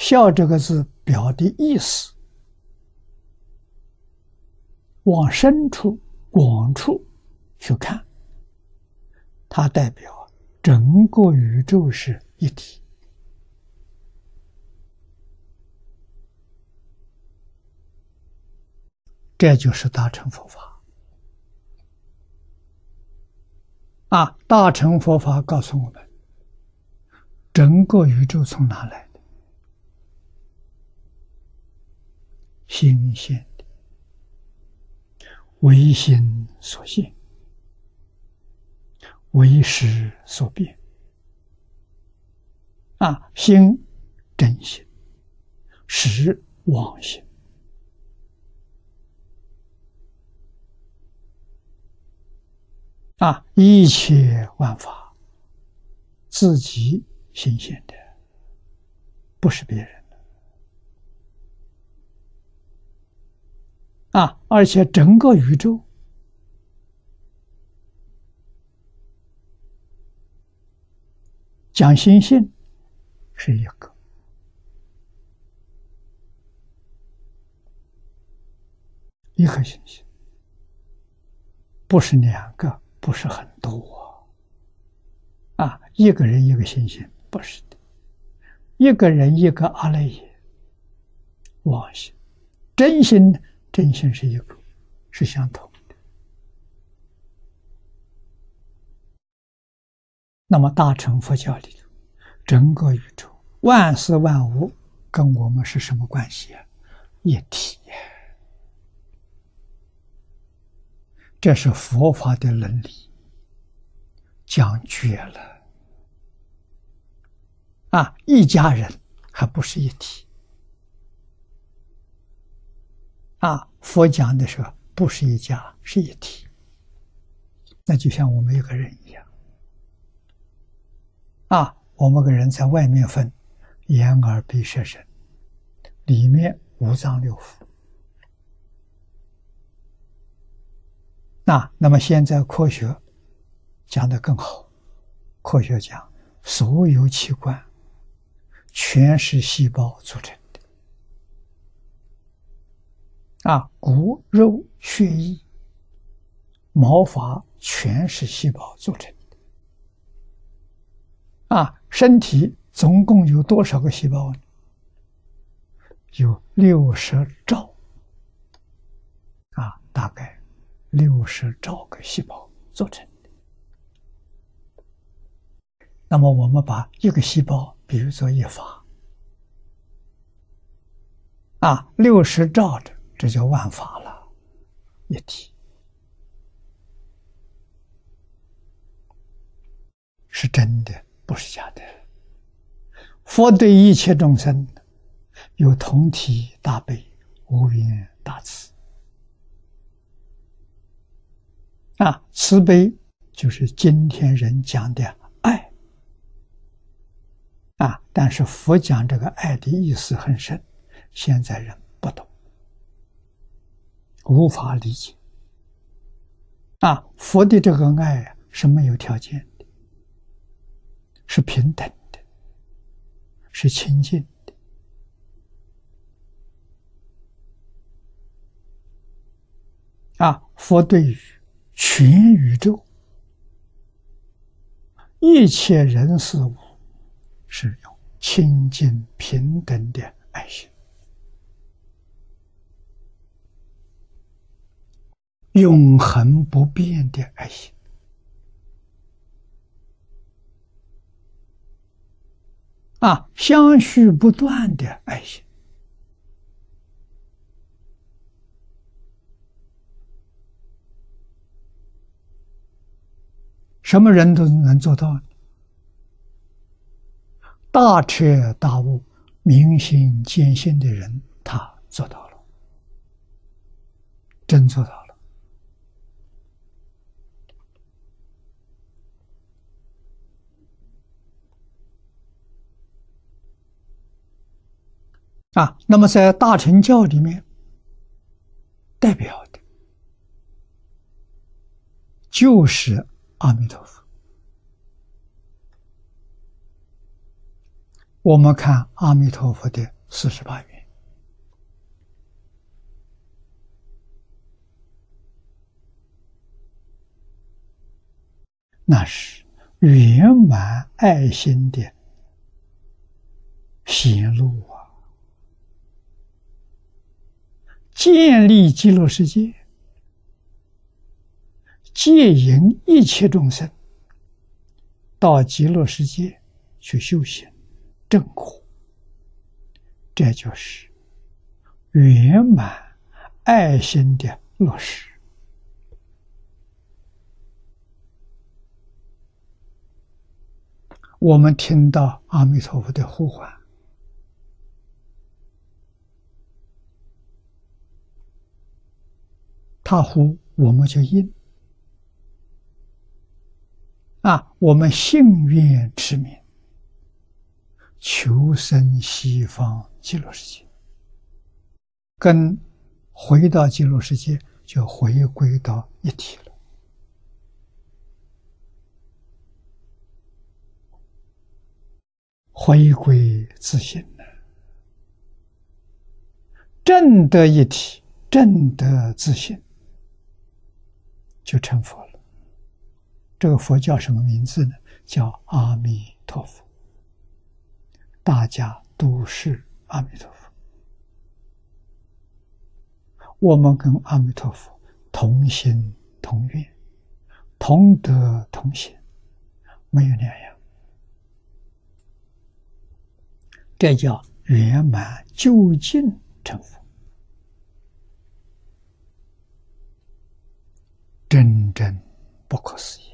孝这个字表的意思，往深处、广处去看，它代表整个宇宙是一体。这就是大乘佛法啊！大乘佛法告诉我们，整个宇宙从哪来心现的，唯心所现，唯识所变。啊，心真心，识妄心。啊！一切万法，自己新鲜的，不是别人啊！而且整个宇宙，讲心性是一个，一颗星星，不是两个。不是很多啊！一个人一个星星，不是的。一个人一个阿赖耶，妄心，真心真心是一个，是相同的。那么大乘佛教里头，整个宇宙万事万物跟我们是什么关系啊？一体。这是佛法的伦理，讲绝了啊！一家人还不是一体啊？佛讲的时候不是一家，是一体。那就像我们一个人一样啊！我们个人在外面分眼耳鼻舌身，里面五脏六腑。那那么现在科学讲的更好，科学讲所有器官全是细胞组成啊，骨肉血液、毛发全是细胞组成的，啊，身体总共有多少个细胞呢？有六十兆，啊，大概。六十兆个细胞组成的，那么我们把一个细胞比喻作一法，啊，六十兆的，这叫万法了，一体，是真的，不是假的。佛对一切众生有同体大悲、无边大慈。啊，慈悲就是今天人讲的爱啊，但是佛讲这个爱的意思很深，现在人不懂，无法理解。啊，佛的这个爱是没有条件的，是平等的，是亲近的。啊，佛对于。全宇宙一切人事物是有清净平等的爱心，永恒不变的爱心。啊，相续不断的爱心。什么人都能做到，大彻大悟、明心见性的人，他做到了，真做到了。啊，那么在大乘教里面，代表的，就是。阿弥陀佛，我们看阿弥陀佛的四十八愿，那是圆满爱心的显露啊！建立极乐世界，戒引一切众生到极乐世界去修行。正果，这就是圆满爱心的落实。我们听到阿弥陀佛的呼唤，他呼我们就应啊，我们信愿持名。求生西方极乐世界，跟回到极乐世界就回归到一体了。回归自信了，正得一体，正得自信，就成佛了。这个佛叫什么名字呢？叫阿弥陀佛。大家都是阿弥陀佛，我们跟阿弥陀佛同心同愿，同德同心，没有两样。这叫圆满究竟成佛，不可思议。